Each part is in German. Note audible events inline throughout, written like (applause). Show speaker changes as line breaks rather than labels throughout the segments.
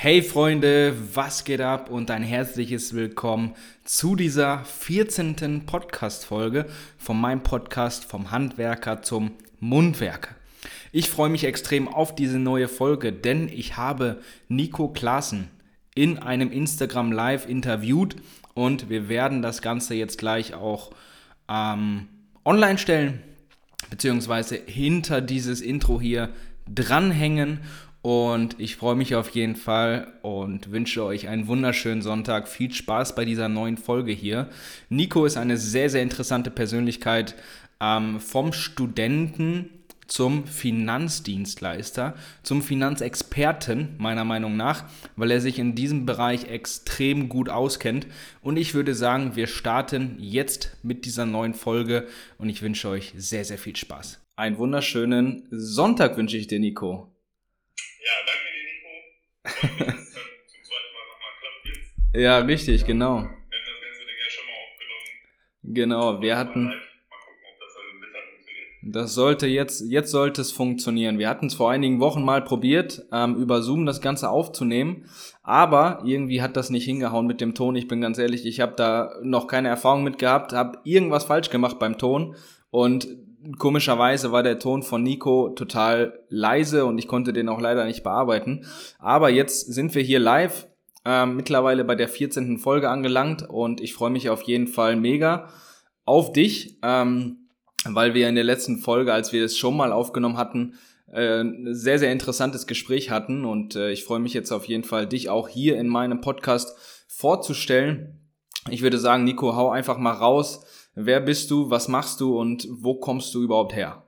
Hey Freunde, was geht ab und ein herzliches Willkommen zu dieser 14. Podcast-Folge von meinem Podcast vom Handwerker zum Mundwerker. Ich freue mich extrem auf diese neue Folge, denn ich habe Nico Klaassen in einem Instagram Live interviewt und wir werden das Ganze jetzt gleich auch ähm, online stellen, beziehungsweise hinter dieses Intro hier dranhängen und ich freue mich auf jeden Fall und wünsche euch einen wunderschönen Sonntag. Viel Spaß bei dieser neuen Folge hier. Nico ist eine sehr, sehr interessante Persönlichkeit ähm, vom Studenten zum Finanzdienstleister, zum Finanzexperten meiner Meinung nach, weil er sich in diesem Bereich extrem gut auskennt. Und ich würde sagen, wir starten jetzt mit dieser neuen Folge und ich wünsche euch sehr, sehr viel Spaß. Einen wunderschönen Sonntag wünsche ich dir, Nico.
Ja, danke dir, Nico. Und dass es dann zum zweiten Mal nochmal klappt jetzt.
Ja, richtig, genau. Genau, wir hatten,
das
sollte jetzt, jetzt sollte es funktionieren. Wir hatten es vor einigen Wochen mal probiert, ähm, über Zoom das Ganze aufzunehmen, aber irgendwie hat das nicht hingehauen mit dem Ton. Ich bin ganz ehrlich, ich habe da noch keine Erfahrung mit gehabt, habe irgendwas falsch gemacht beim Ton und komischerweise war der Ton von Nico total leise und ich konnte den auch leider nicht bearbeiten. Aber jetzt sind wir hier live, ähm, mittlerweile bei der 14. Folge angelangt und ich freue mich auf jeden Fall mega auf dich, ähm, weil wir in der letzten Folge, als wir es schon mal aufgenommen hatten, äh, ein sehr, sehr interessantes Gespräch hatten und äh, ich freue mich jetzt auf jeden Fall, dich auch hier in meinem Podcast vorzustellen. Ich würde sagen, Nico, hau einfach mal raus. Wer bist du, was machst du und wo kommst du überhaupt her?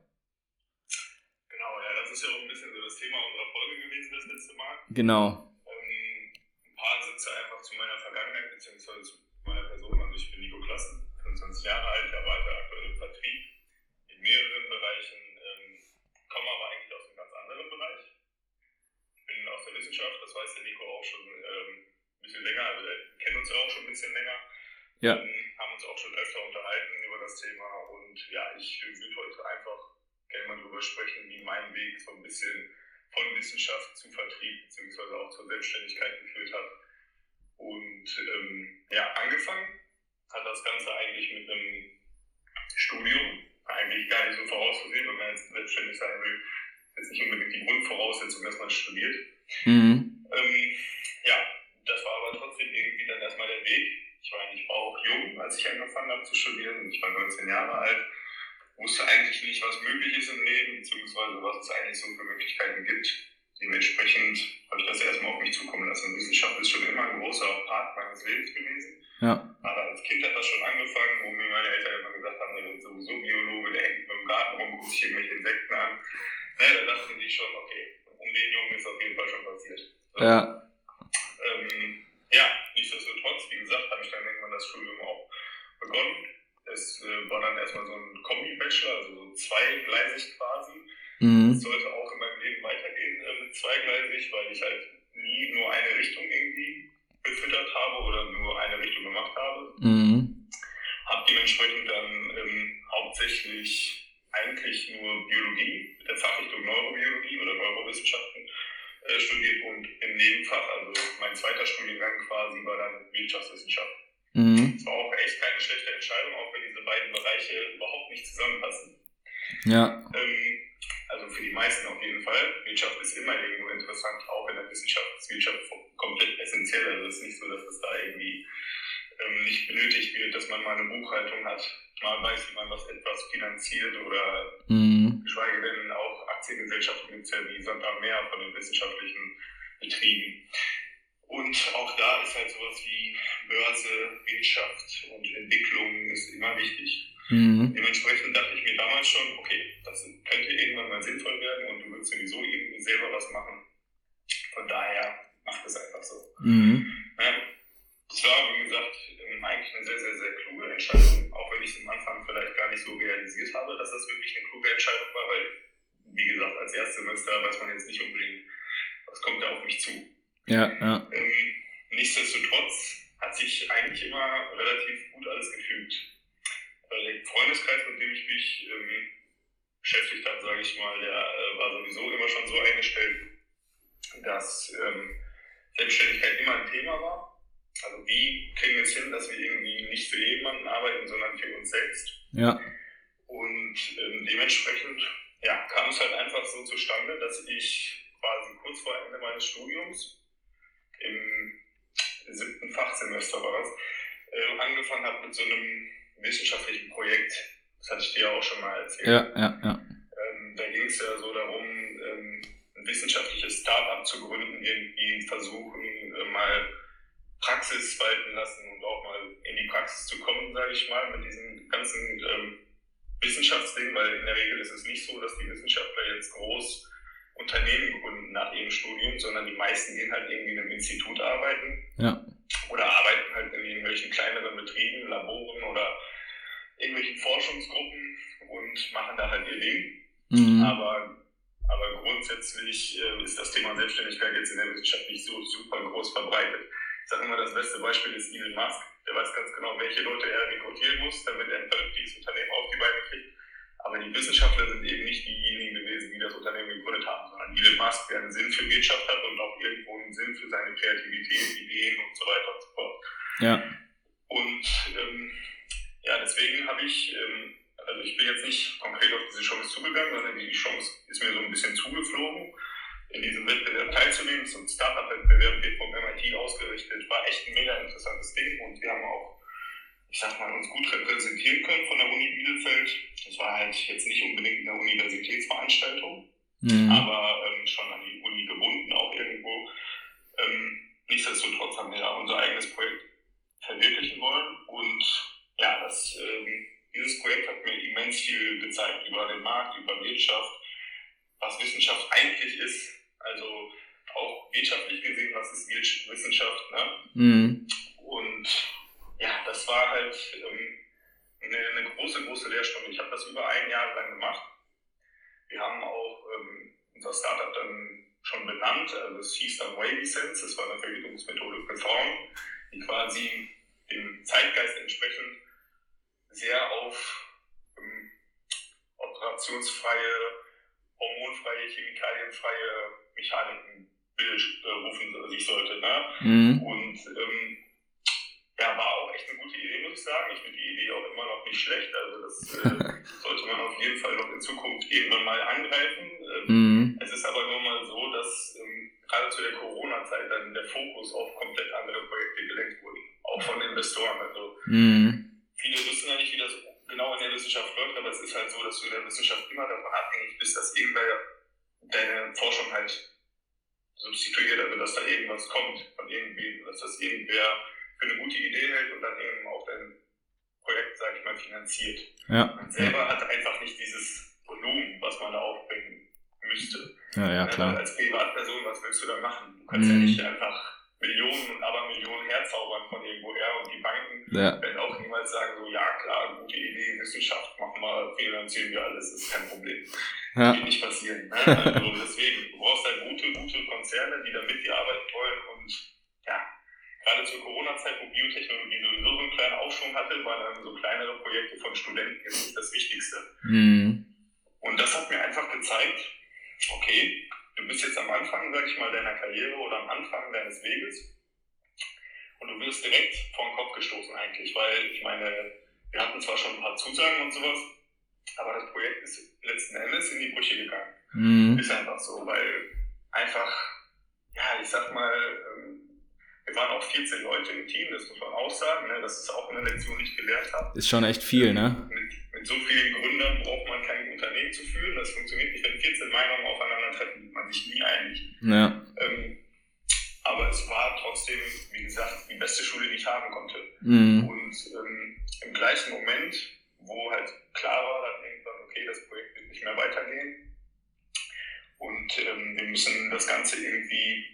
Genau, ja, das ist ja auch ein bisschen so das Thema unserer Folge gewesen das letzte Mal.
Genau.
Ähm, ein paar Sätze einfach zu meiner Vergangenheit, beziehungsweise zu meiner Person. Also ich bin Nico Klassen, 25 Jahre alt, arbeite aktuell im Vertrieb in mehreren Bereichen, ähm, komme aber eigentlich aus einem ganz anderen Bereich. Ich bin aus der Wissenschaft, das weiß der Nico auch schon ähm, ein bisschen länger, also wir kennen uns ja auch schon ein bisschen länger.
Ja.
Ähm, haben uns auch schon öfter unterhalten über das Thema und ja, ich würde heute einfach gerne mal darüber sprechen, wie mein Weg so ein bisschen von Wissenschaft zu Vertrieb beziehungsweise auch zur Selbstständigkeit geführt hat. Und ähm, ja, angefangen hat das Ganze eigentlich mit einem Studium, eigentlich gar nicht so vorauszusehen, wenn man jetzt selbstständig sein will, ist nicht unbedingt die Grundvoraussetzung, dass man studiert.
Mhm.
Ähm, ja, das war aber trotzdem irgendwie dann erstmal der Weg. Ich war eigentlich auch jung, als ich angefangen habe zu studieren. Ich war 19 Jahre alt, wusste eigentlich nicht, was möglich ist im Leben, beziehungsweise was es eigentlich so für Möglichkeiten gibt. Dementsprechend habe ich das erstmal auf mich zukommen lassen. Wissenschaft ist schon immer ein großer Part meines Lebens gewesen.
Ja.
Aber als Kind hat das schon angefangen, wo mir meine Eltern immer gesagt haben, der wird sowieso Biologe, der hängt nur im Garten rum, guckt sich irgendwelche Insekten an. Naja, da dachten die schon, okay, um den Jungen ist auf jeden Fall schon passiert. So.
Ja.
Ähm, ja, nichtsdestotrotz, wie gesagt, habe ich dann irgendwann das Studium auch begonnen. Es äh, war dann erstmal so ein Kombi-Bachelor, also so zweigleisig quasi. Es
Mhm.
sollte auch in meinem Leben weitergehen äh, mit zweigleisig, weil ich halt nie nur eine Richtung irgendwie befüttert habe oder nur eine Richtung gemacht habe.
Mhm.
Habe dementsprechend dann ähm, hauptsächlich eigentlich nur Biologie mit der Fachrichtung Neurobiologie oder Neurowissenschaften äh, studiert und im Nebenfach, also mein zweiter Studiengang quasi, war dann Wirtschaftswissenschaft.
Mhm.
Es war auch echt keine schlechte Entscheidung, auch wenn diese beiden Bereiche überhaupt nicht zusammenpassen.
Ja.
Ähm, also für die meisten auf jeden Fall. Wirtschaft ist immer irgendwo interessant, auch in der Wissenschaft ist Wirtschaft komplett essentiell. Also es ist nicht so, dass es da irgendwie ähm, nicht benötigt wird, dass man mal eine Buchhaltung hat, mal weiß, wie man was etwas finanziert oder
Mhm.
geschweige denn auch Aktiengesellschaften gibt es ja am Meer von den wissenschaftlichen Betrieben. Und auch da ist halt sowas wie Börse, Wirtschaft und Entwicklung ist immer wichtig.
Mhm.
Dementsprechend dachte ich mir damals schon, okay, das könnte irgendwann mal sinnvoll werden und du willst sowieso irgendwie selber was machen. Von daher mach das einfach so.
Mhm.
Ja, Das war, wie gesagt, ähm, eigentlich eine sehr, sehr, sehr kluge Entscheidung, auch wenn ich es am Anfang vielleicht gar nicht so realisiert habe, dass das wirklich eine kluge Entscheidung war, weil, wie gesagt, als Erstsemester weiß man jetzt nicht unbedingt, was kommt da auf mich zu.
Ja, ja.
Ähm, nichtsdestotrotz hat sich eigentlich immer relativ gut alles gefügt. Weil der Freundeskreis, mit dem ich mich ähm, beschäftigt habe, sage ich mal, der äh, war sowieso immer schon so eingestellt, dass ähm, Selbstständigkeit immer ein Thema war. Also wie kriegen wir es hin, dass wir irgendwie nicht für jemanden arbeiten, sondern für uns selbst.
Ja.
Und ähm, dementsprechend ja, kam es halt einfach so zustande, dass ich quasi kurz vor Ende meines Studiums im siebten Fachsemester war das, äh, angefangen habe mit so einem wissenschaftlichen Projekt. Das hatte ich dir ja auch schon mal erzählt.
Ja, ja, ja.
Ähm, da ging es ja so darum, ähm, ein wissenschaftliches Start-up zu gründen, irgendwie versuchen, äh, mal Praxis walten lassen und auch mal in die Praxis zu kommen, sage ich mal, mit diesen ganzen ähm, Wissenschaftsdingen, weil in der Regel ist es nicht so, dass die Wissenschaftler jetzt groß Unternehmen gründen nach ihrem Studium, sondern die meisten gehen halt irgendwie in einem Institut arbeiten.
Ja.
Oder arbeiten halt in irgendwelchen kleineren Betrieben, Laboren oder irgendwelchen Forschungsgruppen und machen da halt ihr Ding. Mhm. Aber, aber grundsätzlich äh, ist das Thema Selbstständigkeit jetzt in der Wissenschaft nicht so super groß verbreitet. Ich sage immer, das beste Beispiel ist Elon Musk. Der weiß ganz genau, welche Leute er rekrutieren muss, damit er ein vernünftiges Unternehmen auf die Beine kriegt. Aber die Wissenschaftler sind eben nicht diejenigen gewesen, die das Unternehmen gegründet haben, sondern Elon Musk, der einen Sinn für Wirtschaft hat und auch irgendwo einen Sinn für seine Kreativität, Ideen und so weiter und so fort.
Ja.
Und ähm, ja, deswegen habe ich, ähm, also ich bin jetzt nicht konkret auf diese Chance zugegangen, sondern die Chance ist mir so ein bisschen zugeflogen, in diesem Wettbewerb teilzunehmen. So ein Startup-Wettbewerb wird vom MIT ausgerichtet, war echt ein mega interessantes Ding und wir haben auch ich sag mal, uns gut repräsentieren können von der Uni Bielefeld. Das war halt jetzt nicht unbedingt eine Universitätsveranstaltung, mhm. aber ähm, schon an die Uni gebunden auch irgendwo. Ähm, nichtsdestotrotz haben wir da unser eigenes Projekt verwirklichen wollen und ja, das, ähm, dieses Projekt hat mir immens viel gezeigt über den Markt, über Wirtschaft, was Wissenschaft eigentlich ist. Also auch wirtschaftlich gesehen, was ist Wissenschaft. Ne? Mhm. Und ja, das war halt ähm, eine, eine, große, große Lehrstunde. Ich habe das über ein Jahr lang gemacht. Wir haben auch ähm, unser Startup dann schon benannt. Also es hieß dann Wavy Sense. Das war eine Verhütungsmethode für Frauen, die quasi dem Zeitgeist entsprechend sehr auf ähm, operationsfreie, hormonfreie, chemikalienfreie Mechaniken berufen sich sollte. Ne? Mhm. Und ähm, ja, war auch echt eine gute Idee, muss ich sagen. Ich finde die Idee auch immer noch nicht schlecht. Also das äh, (laughs) sollte man auf jeden Fall noch in Zukunft irgendwann mal angreifen. Ähm, mhm. Es ist aber nur mal so, dass ähm, gerade zu der Corona-Zeit dann der Fokus auf komplett andere Projekte gelenkt wurde. Auch von Investoren. Also mhm. viele wissen ja nicht, wie das genau in der Wissenschaft läuft, aber es ist halt so, dass du in der Wissenschaft immer davon abhängig bist, dass irgendwer deine Forschung halt substituiert, also dass da irgendwas kommt von irgendwem, dass das irgendwer für eine gute Idee hält und dann eben auch dein Projekt, sage ich mal, finanziert. Ja. Man selber hat einfach nicht dieses Volumen, was man da aufbringen müsste.
Ja, ja, klar.
Als Privatperson, was willst du da machen? Du kannst mhm. ja nicht einfach Millionen und Abermillionen herzaubern von irgendwoher und die Banken ja. werden auch niemals sagen, so, ja klar, gute Idee, Wissenschaft, machen wir, finanzieren wir alles, ist kein Problem. Ja. Das wird nicht passieren. Ne? Also (laughs) deswegen, du brauchst halt gute, gute Konzerne, die da mit dir arbeiten wollen und ja, gerade zur Corona-Zeit, wo Biotechnologie sowieso so einen kleinen Aufschwung hatte, waren dann so kleinere Projekte von Studenten jetzt nicht das Wichtigste. Mhm. Und das hat mir einfach gezeigt, okay, du bist jetzt am Anfang, sag ich mal, deiner Karriere oder am Anfang deines Weges und du wirst direkt vor den Kopf gestoßen eigentlich, weil ich meine, wir hatten zwar schon ein paar Zusagen und sowas, aber das Projekt ist letzten Endes in die Brüche gegangen. Mhm. Ist einfach so, weil einfach, ja, ich sag mal, ähm, wir waren auch 14 Leute im Team, das muss man auch sagen. Ne? Das ist auch eine Lektion, die ich gelernt habe.
Ist schon echt viel, ne?
Mit, so vielen Gründern braucht man kein Unternehmen zu führen. Das funktioniert nicht, wenn 14 Meinungen aufeinandertreffen, wird man sich nie einig. Ja. Ähm, aber es war trotzdem, wie gesagt, die beste Schule, die ich haben konnte. Mhm. Und ähm, im gleichen Moment, wo halt klar war, dann irgendwann, okay, das Projekt wird nicht mehr weitergehen. Und ähm, wir müssen das Ganze irgendwie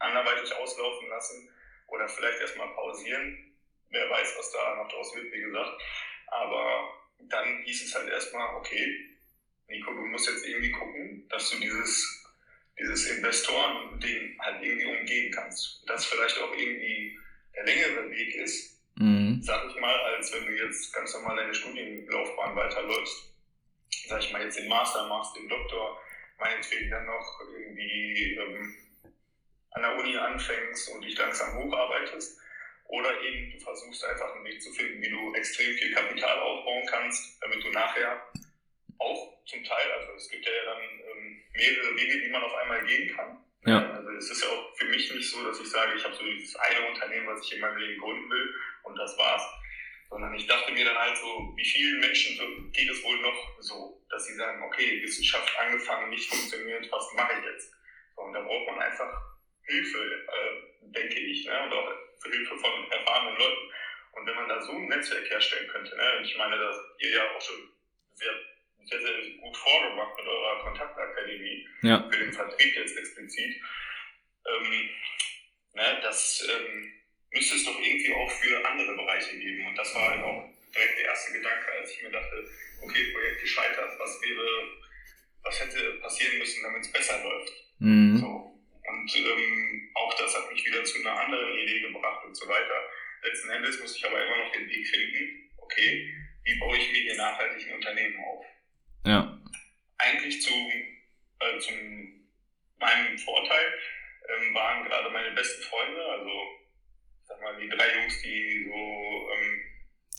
anderweitig auslaufen lassen oder vielleicht erstmal pausieren. Wer weiß, was da noch draus wird, wie gesagt. Aber dann hieß es halt erstmal, okay, Nico, du musst jetzt irgendwie gucken, dass du dieses, dieses Investoren-Ding halt irgendwie umgehen kannst. Das vielleicht auch irgendwie der längere Weg ist, mhm. sag ich mal, als wenn du jetzt ganz normal deine Studienlaufbahn weiterläufst. Sag ich mal, jetzt den Master machst, den Doktor, meinetwegen dann noch irgendwie ähm, an der Uni anfängst und dich langsam hocharbeitest. Oder eben du versuchst einfach einen Weg zu finden, wie du extrem viel Kapital aufbauen kannst, damit du nachher auch zum Teil, also es gibt ja dann ähm, mehrere Wege, die man auf einmal gehen kann. Ja. Also es ist ja auch für mich nicht so, dass ich sage, ich habe so dieses eine Unternehmen, was ich in meinem Leben gründen will und das war's. Sondern ich dachte mir dann halt so, wie vielen Menschen so geht es wohl noch so, dass sie sagen, okay, Wissenschaft angefangen, nicht funktioniert, was mache ich jetzt? So, und da braucht man einfach Hilfe, äh, denke ich, ne? und auch Hilfe von erfahrenen Leuten. Und wenn man da so ein Netzwerk herstellen könnte, ne? und ich meine, dass ihr ja auch schon sehr, sehr, sehr gut vorgemacht mit eurer Kontaktakademie, ja. für den Vertrieb jetzt explizit, ähm, ne? das ähm, müsste es doch irgendwie auch für andere Bereiche geben. Und das war halt auch direkt der erste Gedanke, als ich mir dachte, okay, Projekt gescheitert, was wäre, was hätte passieren müssen, damit es besser läuft. Mhm. So. Und ähm, auch das hat mich wieder zu einer anderen Idee gebracht und so weiter. Letzten Endes muss ich aber immer noch den Weg finden, okay, wie baue ich mir hier nachhaltig ein Unternehmen auf? Ja. Eigentlich zu, äh, zum meinem Vorteil ähm, waren gerade meine besten Freunde, also sag mal die drei Jungs, die so ähm,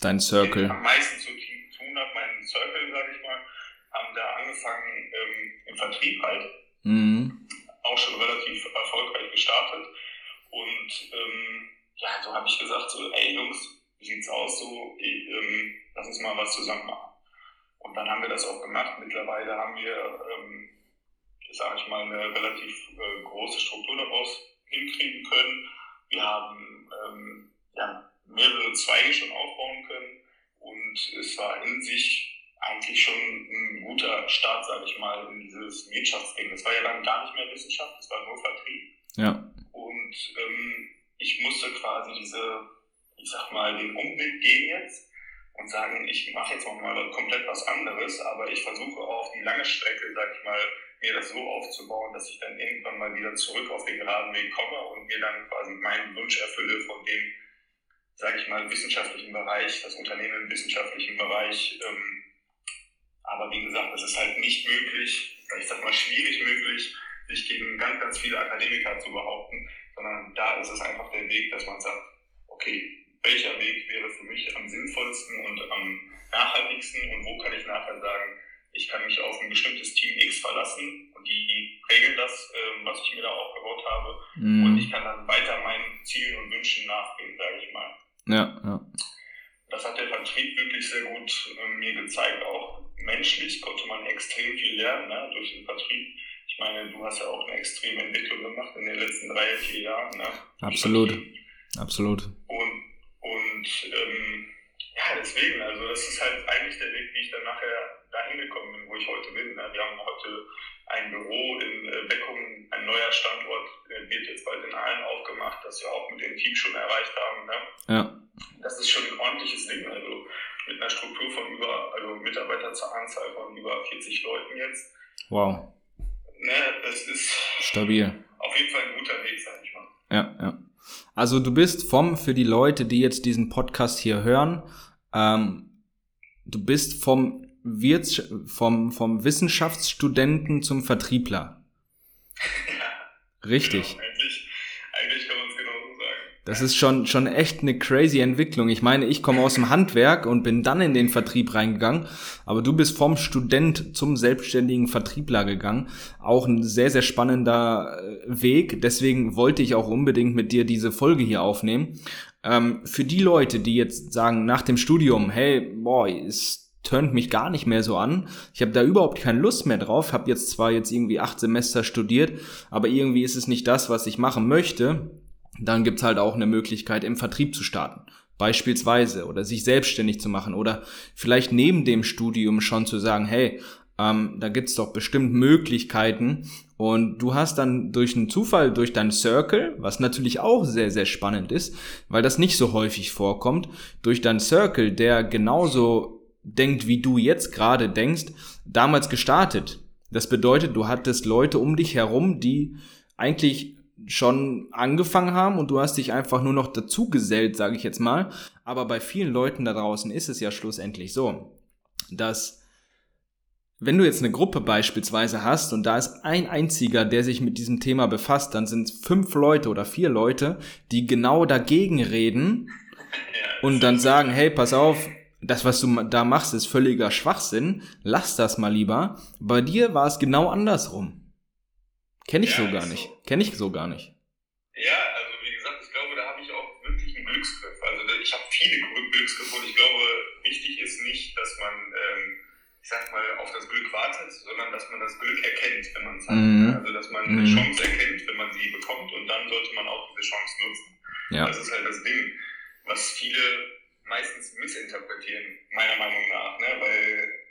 dein Circle
am meisten zu tun hat, meinen Circle, sage ich mal, haben da angefangen ähm, im Vertrieb halt. Mhm auch schon relativ erfolgreich gestartet. Und ähm, ja, so habe ich gesagt, so, ey Jungs, wie sieht's aus? So, ey, ähm, lass uns mal was zusammen machen. Und dann haben wir das auch gemacht. Mittlerweile haben wir, ähm, sage ich mal, eine relativ äh, große Struktur daraus hinkriegen können. Wir haben ähm, ja, mehrere Zweige schon aufbauen können und es war in sich eigentlich schon ein guter Start, sage ich mal, in dieses Wirtschaftsding. Das war ja dann gar nicht mehr Wissenschaft, das war nur Vertrieb. Ja. Und ähm, ich musste quasi diese, ich sag mal, den Umweg gehen jetzt und sagen, ich mache jetzt noch mal komplett was anderes, aber ich versuche auf die lange Strecke, sag ich mal, mir das so aufzubauen, dass ich dann irgendwann mal wieder zurück auf den geraden Weg komme und mir dann quasi meinen Wunsch erfülle von dem, sage ich mal, wissenschaftlichen Bereich, das Unternehmen im wissenschaftlichen Bereich ähm, aber wie gesagt, es ist halt nicht möglich, ich sag mal schwierig möglich, sich gegen ganz, ganz viele Akademiker zu behaupten, sondern da ist es einfach der Weg, dass man sagt, okay, welcher Weg wäre für mich am sinnvollsten und am nachhaltigsten und wo kann ich nachher sagen, ich kann mich auf ein bestimmtes Team X verlassen und die regeln das, ähm, was ich mir da aufgebaut habe mhm. und ich kann dann weiter meinen Zielen und Wünschen nachgehen, sage ich mal. Ja, ja. Das hat der Vertrieb wirklich sehr gut äh, mir gezeigt, auch menschlich konnte man extrem viel lernen ne, durch den Vertrieb. Ich meine, du hast ja auch eine extreme Entwicklung gemacht in den letzten drei, vier Jahren. Ne?
Absolut, absolut.
Und, und ähm, ja, deswegen, also das ist halt eigentlich der Weg, wie ich dann nachher dahin gekommen bin, wo ich heute bin. Ne? Wir haben heute ein Büro in äh, Beckum, ein neuer Standort äh, wird jetzt bald in Aalen aufgemacht, das wir auch mit dem Team schon erreicht haben. Ne? Ja. Das ist schon ein ordentliches Ding. Also mit einer Struktur von über, also Mitarbeiter zur Anzahl von über 40 Leuten jetzt. Wow. Ne, das ist
stabil.
Auf jeden Fall ein guter Weg, sag ich mal.
Ja, ja. Also du bist vom, für die Leute, die jetzt diesen Podcast hier hören, ähm, du bist vom, Wirts vom, vom Wissenschaftsstudenten zum Vertriebler. (laughs) ja, Richtig. Genau, das ist schon, schon echt eine crazy Entwicklung. Ich meine, ich komme aus dem Handwerk und bin dann in den Vertrieb reingegangen, aber du bist vom Student zum selbstständigen Vertriebler gegangen. Auch ein sehr, sehr spannender äh, Weg. Deswegen wollte ich auch unbedingt mit dir diese Folge hier aufnehmen. Ähm, für die Leute, die jetzt sagen, nach dem Studium, hey, boy, es turnt mich gar nicht mehr so an. Ich habe da überhaupt keine Lust mehr drauf. Habe jetzt zwar jetzt irgendwie acht Semester studiert, aber irgendwie ist es nicht das, was ich machen möchte dann gibt's halt auch eine Möglichkeit, im Vertrieb zu starten. Beispielsweise oder sich selbstständig zu machen oder vielleicht neben dem Studium schon zu sagen, hey, ähm, da gibt's doch bestimmt Möglichkeiten und du hast dann durch einen Zufall, durch deinen Circle, was natürlich auch sehr, sehr spannend ist, weil das nicht so häufig vorkommt, durch deinen Circle, der genauso denkt, wie du jetzt gerade denkst, damals gestartet. Das bedeutet, du hattest Leute um dich herum, die eigentlich schon angefangen haben und du hast dich einfach nur noch dazu gesellt, sage ich jetzt mal. Aber bei vielen Leuten da draußen ist es ja schlussendlich so, dass wenn du jetzt eine Gruppe beispielsweise hast und da ist ein einziger, der sich mit diesem Thema befasst, dann sind es fünf Leute oder vier Leute, die genau dagegen reden und dann sagen, hey, pass auf, das, was du da machst, ist völliger Schwachsinn, lass das mal lieber. Bei dir war es genau andersrum. Kenne ich ja, so gar nicht. So. Kenne ich so gar nicht.
Ja, also wie gesagt, ich glaube, da habe ich auch wirklich einen Glücksgriff. Also ich habe viele Glücksgriffe und ich glaube, wichtig ist nicht, dass man, ähm, ich sag mal, auf das Glück wartet, sondern dass man das Glück erkennt, wenn man es hat. Mhm. Also dass man eine mhm. Chance erkennt, wenn man sie bekommt und dann sollte man auch diese Chance nutzen. Ja. Das ist halt das Ding, was viele meistens missinterpretieren, meiner Meinung nach, ne? weil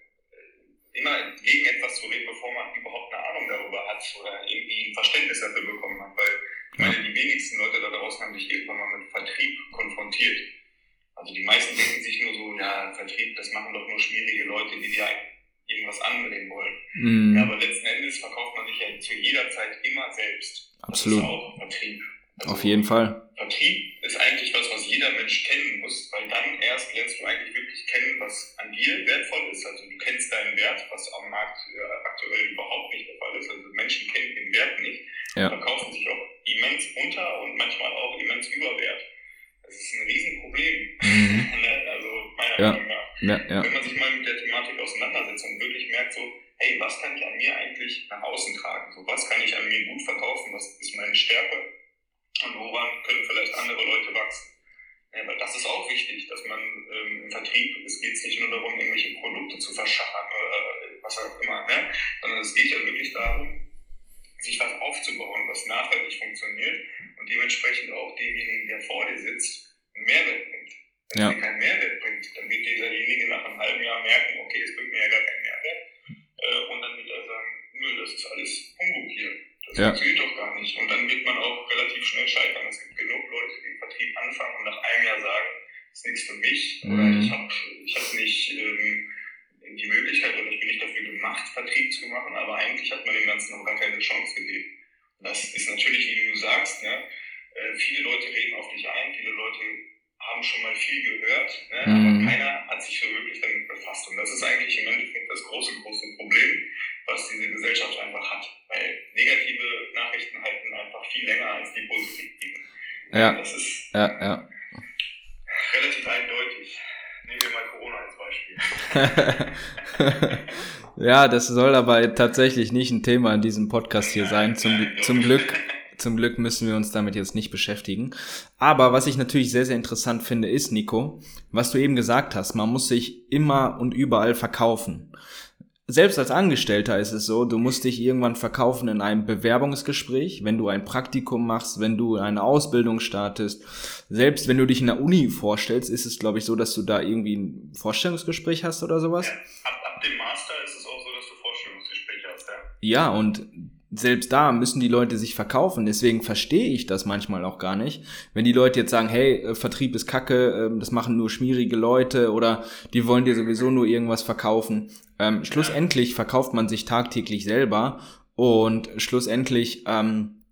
immer gegen etwas zu reden, bevor man überhaupt eine Ahnung darüber hat oder irgendwie ein Verständnis dafür bekommen hat, weil ich meine, die wenigsten Leute da draußen haben sich irgendwann mal mit Vertrieb konfrontiert. Also die meisten denken sich nur so, ja, Vertrieb, das machen doch nur schwierige Leute, die dir irgendwas andrehen wollen. Mm. Ja, aber letzten Endes verkauft man sich ja zu jeder Zeit immer selbst.
Absolut.
Das ist auch Vertrieb.
Also Auf jeden Fall.
Vertrieb ist eigentlich was, was jeder Mensch kennen muss, weil dann erst lernst du eigentlich wirklich kennen, was an dir wertvoll ist. Also du kennst deinen Wert, was am Markt äh, aktuell überhaupt nicht der Fall ist. Also Menschen kennen den Wert nicht, ja. verkaufen sich auch immens unter und manchmal auch immens überwert. Das ist ein Riesenproblem. Mhm. (laughs) Also meiner ja. Meinung nach. Ja, ja. Wenn man sich mal mit der Thematik auseinandersetzt und wirklich merkt, so, hey, was kann ich an mir eigentlich nach außen tragen? So, was kann ich an mir gut verkaufen? Was ist meine Stärke? Und woran können vielleicht andere Leute wachsen. Ja, weil das ist auch wichtig, dass man ähm, im Vertrieb, es geht nicht nur darum, irgendwelche Produkte zu verschachern oder äh, was auch immer, ne? sondern es geht ja wirklich darum, sich was aufzubauen, was nachhaltig funktioniert und dementsprechend auch demjenigen, der vor dir sitzt, einen Mehrwert bringt. Wenn ja. er keinen Mehrwert bringt, dann wird dieserjenige nach einem halben Jahr merken, okay, es bringt mir ja gar keinen Mehrwert. Äh, und dann wird er sagen, nö, das ist alles Humbug hier. Das ja. funktioniert doch gar nicht. Und dann wird man auch relativ schnell scheitern. Es gibt genug Leute, die im Vertrieb anfangen und nach einem Jahr sagen, das ist nichts für mich mhm. oder ich habe ich hab nicht ähm, die Möglichkeit oder ich bin nicht dafür gemacht, Vertrieb zu machen, aber eigentlich hat man dem Ganzen noch gar keine Chance gegeben. Und das ist natürlich, wie du sagst, ne, äh, viele Leute reden auf dich ein, viele Leute haben schon mal viel gehört, ne, mhm. aber keiner hat sich so wirklich damit befasst. Und das ist eigentlich im Endeffekt das große, große Problem, was diese Gesellschaft einfach hat. Weil negative Nachrichten halten einfach viel länger als die positiven.
Ja.
Das ist
ja, ja.
relativ eindeutig. Nehmen wir mal Corona als
Beispiel. (laughs) ja, das soll aber tatsächlich nicht ein Thema in diesem Podcast hier sein. Zum, zum Glück. Zum Glück müssen wir uns damit jetzt nicht beschäftigen. Aber was ich natürlich sehr, sehr interessant finde, ist, Nico, was du eben gesagt hast, man muss sich immer und überall verkaufen selbst als Angestellter ist es so, du musst dich irgendwann verkaufen in einem Bewerbungsgespräch, wenn du ein Praktikum machst, wenn du eine Ausbildung startest. Selbst wenn du dich in der Uni vorstellst, ist es, glaube ich, so, dass du da irgendwie ein Vorstellungsgespräch hast oder sowas. Ja,
ab, ab dem Master ist es auch so, dass du Vorstellungsgespräche hast, ja.
Ja, und selbst da müssen die Leute sich verkaufen. Deswegen verstehe ich das manchmal auch gar nicht. Wenn die Leute jetzt sagen, hey, äh, Vertrieb ist kacke, ähm, das machen nur schmierige Leute oder die wollen dir sowieso nur irgendwas verkaufen. Ähm, schlussendlich verkauft man sich tagtäglich selber und schlussendlich ähm,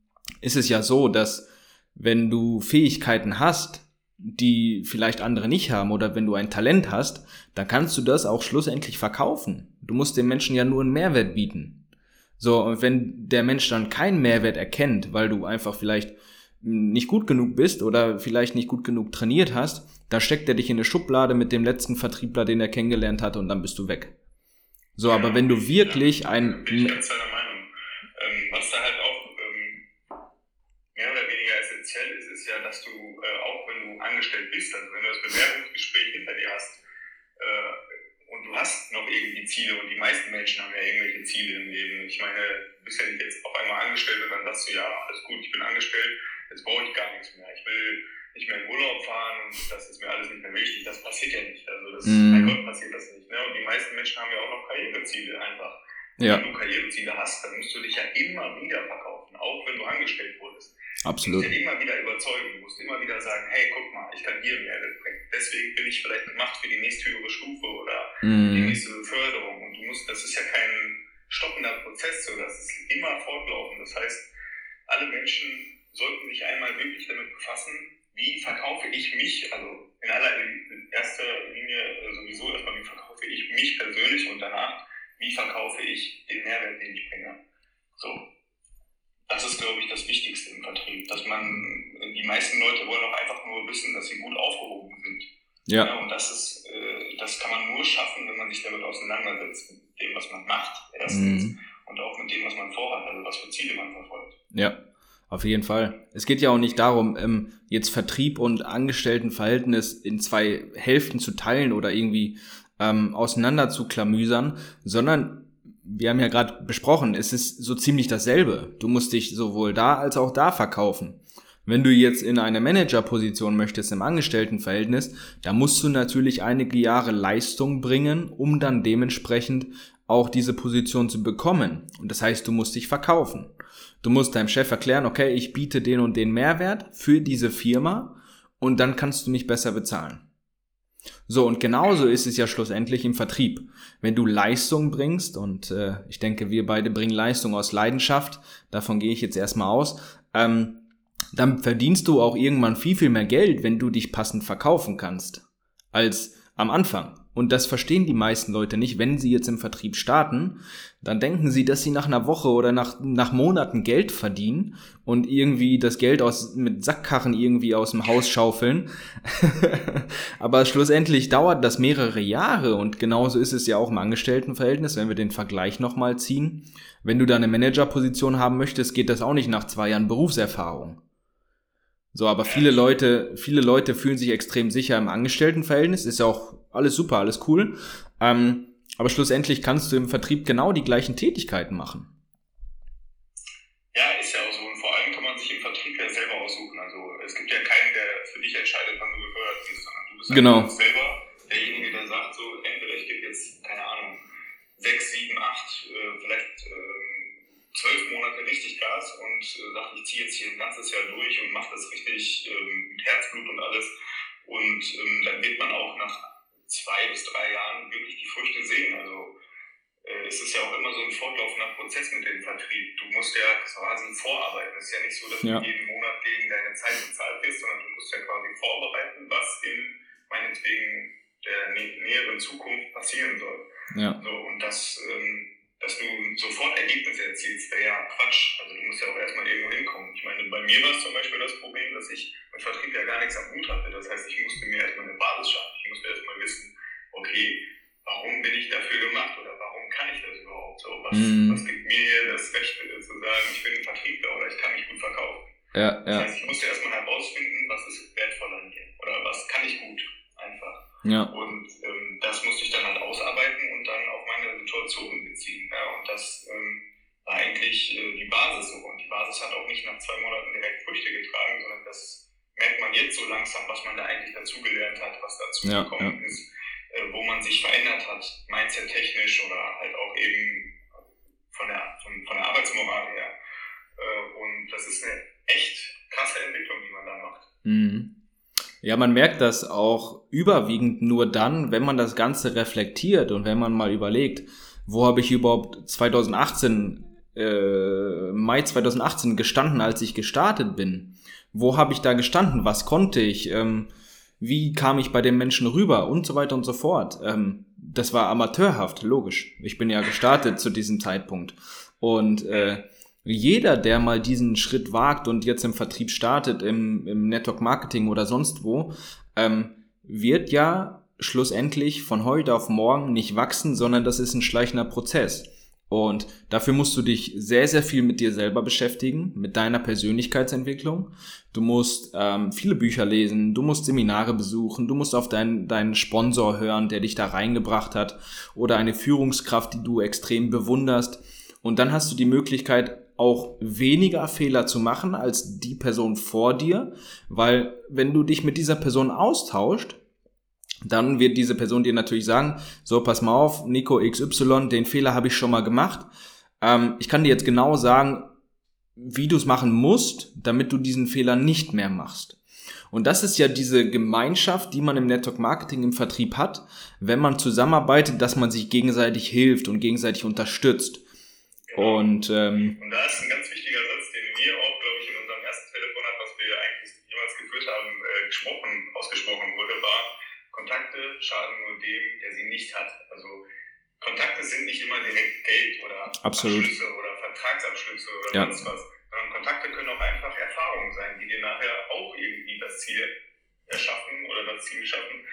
ist es ja so, dass wenn du Fähigkeiten hast, die vielleicht andere nicht haben oder wenn du ein Talent hast, dann kannst du das auch schlussendlich verkaufen. Du musst den Menschen ja nur einen Mehrwert bieten. So, und wenn der Mensch dann keinen Mehrwert erkennt, weil du einfach vielleicht nicht gut genug bist oder vielleicht nicht gut genug trainiert hast, da steckt er dich in eine Schublade mit dem letzten Vertriebler, den er kennengelernt hat und dann bist du weg. So, ja, aber wenn du wirklich
ja,
ein...
Bin ich ganz deiner Meinung. Ähm, was da halt auch ähm, mehr oder weniger essentiell ist, ist ja, dass du, äh, auch wenn du angestellt bist, also wenn du das Bewerbungsgespräch hinter dir hast, äh, und noch irgendwie Ziele und die meisten Menschen haben ja irgendwelche Ziele im Leben. Ich meine, du bist ja nicht jetzt auf einmal angestellt und dann sagst du, ja, alles gut, ich bin angestellt, jetzt brauche ich gar nichts mehr. Ich will nicht mehr in Urlaub fahren und das ist mir alles nicht mehr wichtig. Das passiert ja nicht. Also das, mm. mein Gott, passiert das nicht. Ne? Und die meisten Menschen haben ja auch noch Karriereziele einfach. Ja. Wenn du Karriereziele hast, dann musst du dich ja immer wieder verkaufen, auch wenn du angestellt wurdest.
Absolut.
Du musst ja immer wieder überzeugen, du musst immer wieder sagen, hey, guck mal, ich kann hier Mehrwert bringen. Deswegen bin ich vielleicht gemacht für die nächsthöhere Stufe oder mm. die nächste Beförderung. Und du musst, das ist ja kein stoppender Prozess, so das ist immer fortlaufend. Das heißt, alle Menschen sollten sich einmal wirklich damit befassen, wie verkaufe ich mich, also in aller in erster Linie sowieso erstmal, wie verkaufe ich mich persönlich und danach, wie verkaufe ich den Mehrwert, den ich bringe. So. Das ist, glaube ich, das Wichtigste im Vertrieb, dass man, die meisten Leute wollen auch einfach nur wissen, dass sie gut aufgehoben sind. Ja. ja und das ist, äh, das kann man nur schaffen, wenn man sich damit auseinandersetzt, mit dem, was man macht, erstens, mhm. und auch mit dem, was man vorhat, also was für Ziele man verfolgt.
Ja. Auf jeden Fall. Es geht ja auch nicht darum, ähm, jetzt Vertrieb und Angestelltenverhältnis in zwei Hälften zu teilen oder irgendwie ähm, auseinander zu klamüsern, sondern wir haben ja gerade besprochen, es ist so ziemlich dasselbe. Du musst dich sowohl da als auch da verkaufen. Wenn du jetzt in eine Managerposition möchtest im Angestelltenverhältnis, da musst du natürlich einige Jahre Leistung bringen, um dann dementsprechend auch diese Position zu bekommen. Und das heißt, du musst dich verkaufen. Du musst deinem Chef erklären, okay, ich biete den und den Mehrwert für diese Firma und dann kannst du mich besser bezahlen. So, und genauso ist es ja schlussendlich im Vertrieb. Wenn du Leistung bringst, und äh, ich denke, wir beide bringen Leistung aus Leidenschaft, davon gehe ich jetzt erstmal aus, ähm, dann verdienst du auch irgendwann viel, viel mehr Geld, wenn du dich passend verkaufen kannst, als am Anfang. Und das verstehen die meisten Leute nicht. Wenn sie jetzt im Vertrieb starten, dann denken sie, dass sie nach einer Woche oder nach, nach Monaten Geld verdienen und irgendwie das Geld aus, mit Sackkarren irgendwie aus dem Haus schaufeln. (laughs) Aber schlussendlich dauert das mehrere Jahre und genauso ist es ja auch im Angestelltenverhältnis, wenn wir den Vergleich nochmal ziehen. Wenn du da eine Managerposition haben möchtest, geht das auch nicht nach zwei Jahren Berufserfahrung. So, aber viele Leute, viele Leute fühlen sich extrem sicher im Angestelltenverhältnis, ist ja auch alles super, alles cool. Ähm, aber schlussendlich kannst du im Vertrieb genau die gleichen Tätigkeiten machen.
Ja, ist ja auch so. Und vor allem kann man sich im Vertrieb ja selber aussuchen. Also es gibt ja keinen, der für dich entscheidet, wann du befördert wirst, sondern du bist
genau.
selber derjenige, der sagt so, entweder ich gebe jetzt, keine Ahnung, sechs, sieben, acht, äh, vielleicht ähm, zwölf Monate richtig Gas und äh, sage, ich ziehe jetzt hier ein ganzes Jahr durch und mache das richtig ähm, mit Herzblut und alles. Und ähm, dann wird man auch nach zwei bis drei Jahren wirklich die Früchte sehen. Also äh, es ist ja auch immer so ein fortlaufender Prozess mit dem Vertrieb. Du musst ja quasi vorarbeiten. Es ist ja nicht so, dass ja. du jeden Monat gegen deine Zeit bezahlt wirst, sondern du musst ja quasi vorbereiten, was in meinetwegen der nä näheren Zukunft passieren soll. Ja. So, und das, ähm, dass du sofort Ergebnisse erzielst, wäre ja Quatsch. Also du musst ja auch erstmal irgendwo hinkommen. Ich meine, bei mir war es zum Beispiel das Problem, dass ich mit Vertrieb ja gar nichts am Hut hatte. Das heißt, ich musste mir erstmal eine Basis schaffen. Ich musste erstmal wissen, okay, warum bin ich dafür gemacht oder warum kann ich das überhaupt so? Was, mhm. was gibt mir das Recht zu sagen, ich bin ein Vertriebler oder ich kann mich gut verkaufen? Ja, ja. Das heißt, ich musste erstmal herausfinden, was ist wertvoll an mir oder was kann ich gut einfach. Ja. Und ähm, das musste ich dann halt ausarbeiten und dann auf meine Situation beziehen. Ja? Und das ähm, war eigentlich äh, die Basis so. Und die Basis hat auch nicht nach zwei Monaten direkt Früchte getragen, sondern das merkt man jetzt so langsam, was man da eigentlich dazugelernt hat, was dazu ja, gekommen ja. ist, äh, wo man sich verändert hat, mindset-technisch oder halt auch eben von der, von, von der Arbeitsmoral her. Äh, und das ist eine echt krasse Entwicklung, die man da macht.
Mhm. Ja, man merkt das auch überwiegend nur dann, wenn man das Ganze reflektiert und wenn man mal überlegt, wo habe ich überhaupt 2018, äh, Mai 2018 gestanden, als ich gestartet bin? Wo habe ich da gestanden? Was konnte ich? Ähm, wie kam ich bei den Menschen rüber? Und so weiter und so fort. Ähm, das war amateurhaft, logisch. Ich bin ja gestartet zu diesem Zeitpunkt. Und äh, jeder, der mal diesen Schritt wagt und jetzt im Vertrieb startet, im, im Network Marketing oder sonst wo, ähm, wird ja schlussendlich von heute auf morgen nicht wachsen, sondern das ist ein schleichender Prozess. Und dafür musst du dich sehr, sehr viel mit dir selber beschäftigen, mit deiner Persönlichkeitsentwicklung. Du musst ähm, viele Bücher lesen, du musst Seminare besuchen, du musst auf deinen, deinen Sponsor hören, der dich da reingebracht hat, oder eine Führungskraft, die du extrem bewunderst. Und dann hast du die Möglichkeit, auch weniger Fehler zu machen als die Person vor dir, weil wenn du dich mit dieser Person austauscht, dann wird diese Person dir natürlich sagen, so pass mal auf, Nico XY, den Fehler habe ich schon mal gemacht. Ähm, ich kann dir jetzt genau sagen, wie du es machen musst, damit du diesen Fehler nicht mehr machst. Und das ist ja diese Gemeinschaft, die man im Network Marketing im Vertrieb hat, wenn man zusammenarbeitet, dass man sich gegenseitig hilft und gegenseitig unterstützt. Genau. Und, ähm,
und da ist ein ganz wichtiger Satz, den wir auch, glaube ich, in unserem ersten Telefonat, was wir eigentlich jemals geführt haben, äh, gesprochen, ausgesprochen wurde, war, Kontakte schaden nur dem, der sie nicht hat. Also Kontakte sind nicht immer direkt Geld oder
Absolut.
Abschlüsse oder Vertragsabschlüsse oder
Ja.
sonst was. Sondern Kontakte können auch einfach Erfahrungen sein, die dir nachher auch irgendwie das Ziel erschaffen oder das Ziel schaffen,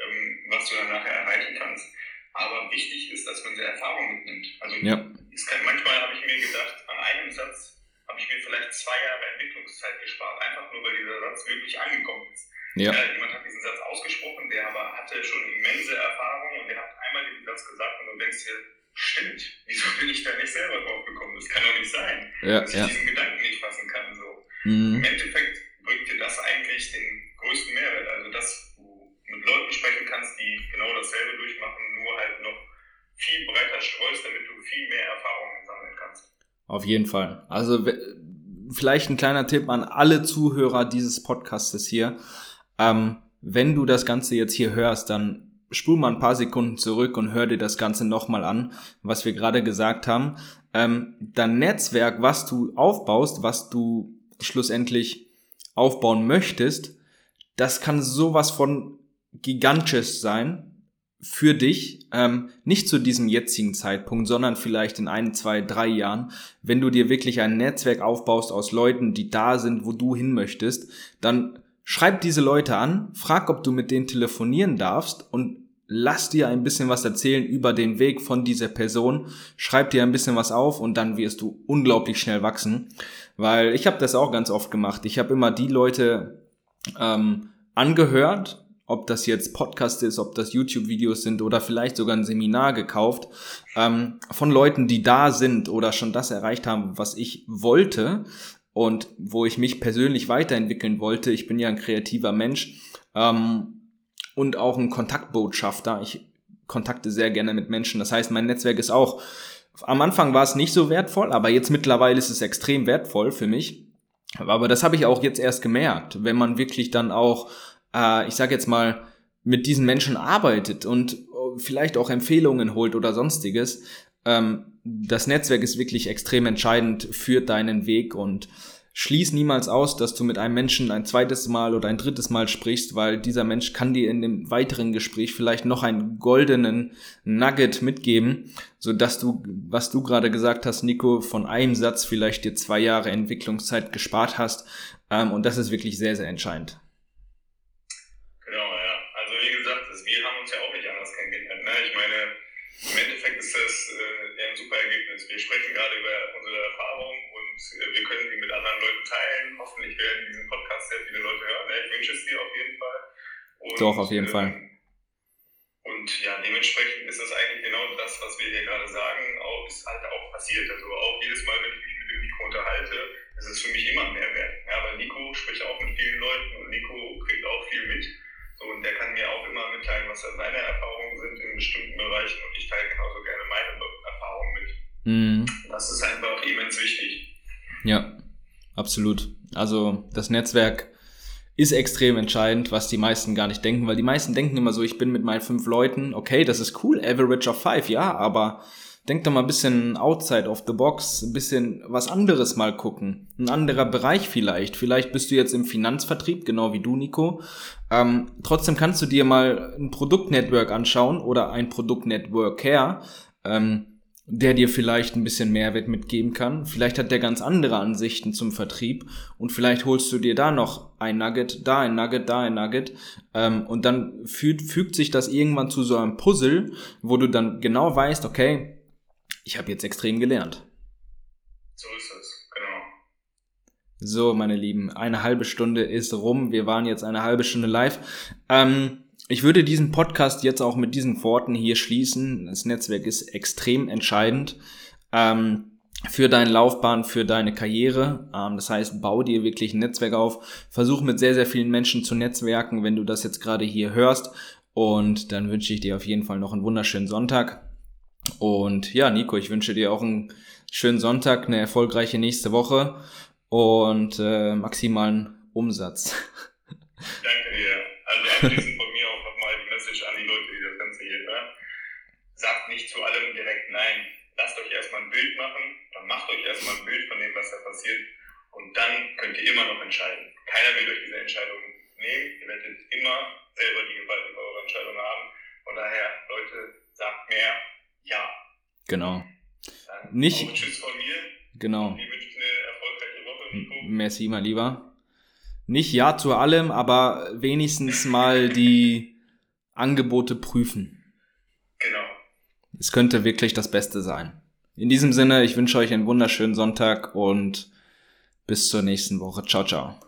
ähm, was du dann nachher erreichen kannst. Aber wichtig ist, dass man diese Erfahrung mitnimmt. Also
Ja.
kann, manchmal habe ich mir gedacht, an einem Satz habe ich mir vielleicht zwei Jahre Entwicklungszeit gespart, einfach nur weil dieser Satz wirklich angekommen ist.
Ja.
Ja, jemand hat diesen Satz ausgesprochen, der aber hatte schon immense Erfahrung und der hat einmal diesen Satz gesagt und du denkst dir, stimmt, wieso bin ich da nicht selber drauf gekommen? Das kann doch nicht sein,
Ja,
dass ich
ja.
diesen Gedanken nicht fassen kann. So.
Mhm.
Im Endeffekt bringt dir das eigentlich den größten Mehrwert. Also, dass du mit Leuten sprechen kannst, die genau dasselbe durchmachen, nur halt noch viel breiter streust, damit du viel mehr Erfahrungen sammeln kannst.
Auf jeden Fall. Also vielleicht ein kleiner Tipp an alle Zuhörer dieses Podcastes hier. Ähm, wenn du das Ganze jetzt hier hörst, dann spul mal ein paar Sekunden zurück und hör dir das Ganze nochmal an, was wir gerade gesagt haben. Ähm, dein Netzwerk, was du aufbaust, was du schlussendlich aufbauen möchtest, das kann sowas von gigantisch sein für dich, ähm, nicht zu diesem jetzigen Zeitpunkt, sondern vielleicht in ein, zwei, drei Jahren, wenn du dir wirklich ein Netzwerk aufbaust aus Leuten, die da sind, wo du hin möchtest, dann schreib diese Leute an, frag, ob du mit denen telefonieren darfst und lass dir ein bisschen was erzählen über den Weg von dieser Person, schreib dir ein bisschen was auf und dann wirst du unglaublich schnell wachsen, weil ich habe das auch ganz oft gemacht. Ich habe immer die Leute ähm, angehört, ob das jetzt Podcast ist, ob das YouTube-Videos sind oder vielleicht sogar ein Seminar gekauft, ähm, von Leuten, die da sind oder schon das erreicht haben, was ich wollte und wo ich mich persönlich weiterentwickeln wollte. Ich bin ja ein kreativer Mensch ähm, und auch ein Kontaktbotschafter. Ich kontakte sehr gerne mit Menschen. Das heißt, mein Netzwerk ist auch, am Anfang war es nicht so wertvoll, aber jetzt mittlerweile ist es extrem wertvoll für mich. Aber das habe ich auch jetzt erst gemerkt, wenn man wirklich dann auch äh, ich sage jetzt mal, mit diesen Menschen arbeitet und äh, vielleicht auch Empfehlungen holt oder sonstiges, ähm, das Netzwerk ist wirklich extrem entscheidend für deinen Weg und schließ niemals aus, dass du mit einem Menschen ein zweites Mal oder ein drittes Mal sprichst, weil dieser Mensch kann dir in dem weiteren Gespräch vielleicht noch einen goldenen Nugget mitgeben, so dass du, was du gerade gesagt hast, Nico, von einem Satz vielleicht dir zwei Jahre Entwicklungszeit gespart hast. Ähm, und das ist wirklich sehr, sehr entscheidend.
Genau, ja. Also wie gesagt, das, wir haben uns ja auch nicht anders kennengelernt. Ne? Ich meine, im Endeffekt ist das äh, Ergebnis. Wir sprechen gerade über unsere Erfahrung und äh, wir können die mit anderen Leuten teilen. Hoffentlich werden diesen Podcast sehr viele Leute hören. Ich wünsche es dir auf jeden Fall. Und,
Doch, auf jeden
ähm,
Fall.
Und ja, dementsprechend ist das eigentlich genau das, was wir hier gerade sagen, auch, ist halt auch passiert. Also auch jedes Mal, wenn ich mich mit dem Nico unterhalte, ist es für mich immer mehr wert. Ja, weil Nico spricht auch mit vielen Leuten und Nico kriegt auch viel mit. So, und der kann mir auch immer mitteilen, was seine Erfahrungen sind in bestimmten Bereichen und ich teile genauso gerne meine Erfahrungen mit.
Mhm.
Das ist einfach immens wichtig.
Ja, absolut. Also das Netzwerk ist extrem entscheidend, was die meisten gar nicht denken, weil die meisten denken immer so, ich bin mit meinen fünf Leuten, okay, das ist cool, Average of five, ja, aber denk doch mal ein bisschen outside of the box, ein bisschen was anderes mal gucken, ein anderer Bereich vielleicht. Vielleicht bist du jetzt im Finanzvertrieb, genau wie du, Nico. Ähm, trotzdem kannst du dir mal ein Produktnetwork anschauen oder ein Produktnetworker, ähm, der dir vielleicht ein bisschen Mehrwert mitgeben kann. Vielleicht hat der ganz andere Ansichten zum Vertrieb und vielleicht holst du dir da noch ein Nugget, da ein Nugget, da ein Nugget ähm, und dann fügt, fügt sich das irgendwann zu so einem Puzzle, wo du dann genau weißt, okay, ich habe jetzt extrem gelernt.
So ist es, genau.
So, meine Lieben, eine halbe Stunde ist rum. Wir waren jetzt eine halbe Stunde live. Ähm, ich würde diesen Podcast jetzt auch mit diesen Worten hier schließen. Das Netzwerk ist extrem entscheidend ähm, für deine Laufbahn, für deine Karriere. Ähm, das heißt, bau dir wirklich ein Netzwerk auf. Versuch mit sehr, sehr vielen Menschen zu netzwerken, wenn du das jetzt gerade hier hörst. Und dann wünsche ich dir auf jeden Fall noch einen wunderschönen Sonntag. Und ja, Nico, ich wünsche dir auch einen schönen Sonntag, eine erfolgreiche nächste Woche und äh, maximalen Umsatz.
Danke dir. Also Message an die Leute, die das Ganze hier hören. Sagt nicht zu allem direkt Nein. Lasst euch erstmal ein Bild machen, dann macht euch erstmal ein Bild von dem, was da passiert und dann könnt ihr immer noch entscheiden. Keiner will euch diese Entscheidung nehmen. Ihr werdet immer selber die Gewalt über eure Entscheidung haben. Von daher, Leute, sagt mehr Ja.
Genau.
Dann
Nicht-
auch Tschüss von mir.
Genau.
Ich wünsche eine erfolgreiche Woche, Nico.
Merci, mein Lieber. Nicht Ja zu allem, aber wenigstens mal die Angebote prüfen.
Genau.
Es könnte wirklich das Beste sein. In diesem Sinne, ich wünsche euch einen wunderschönen Sonntag und bis zur nächsten Woche. Ciao, ciao.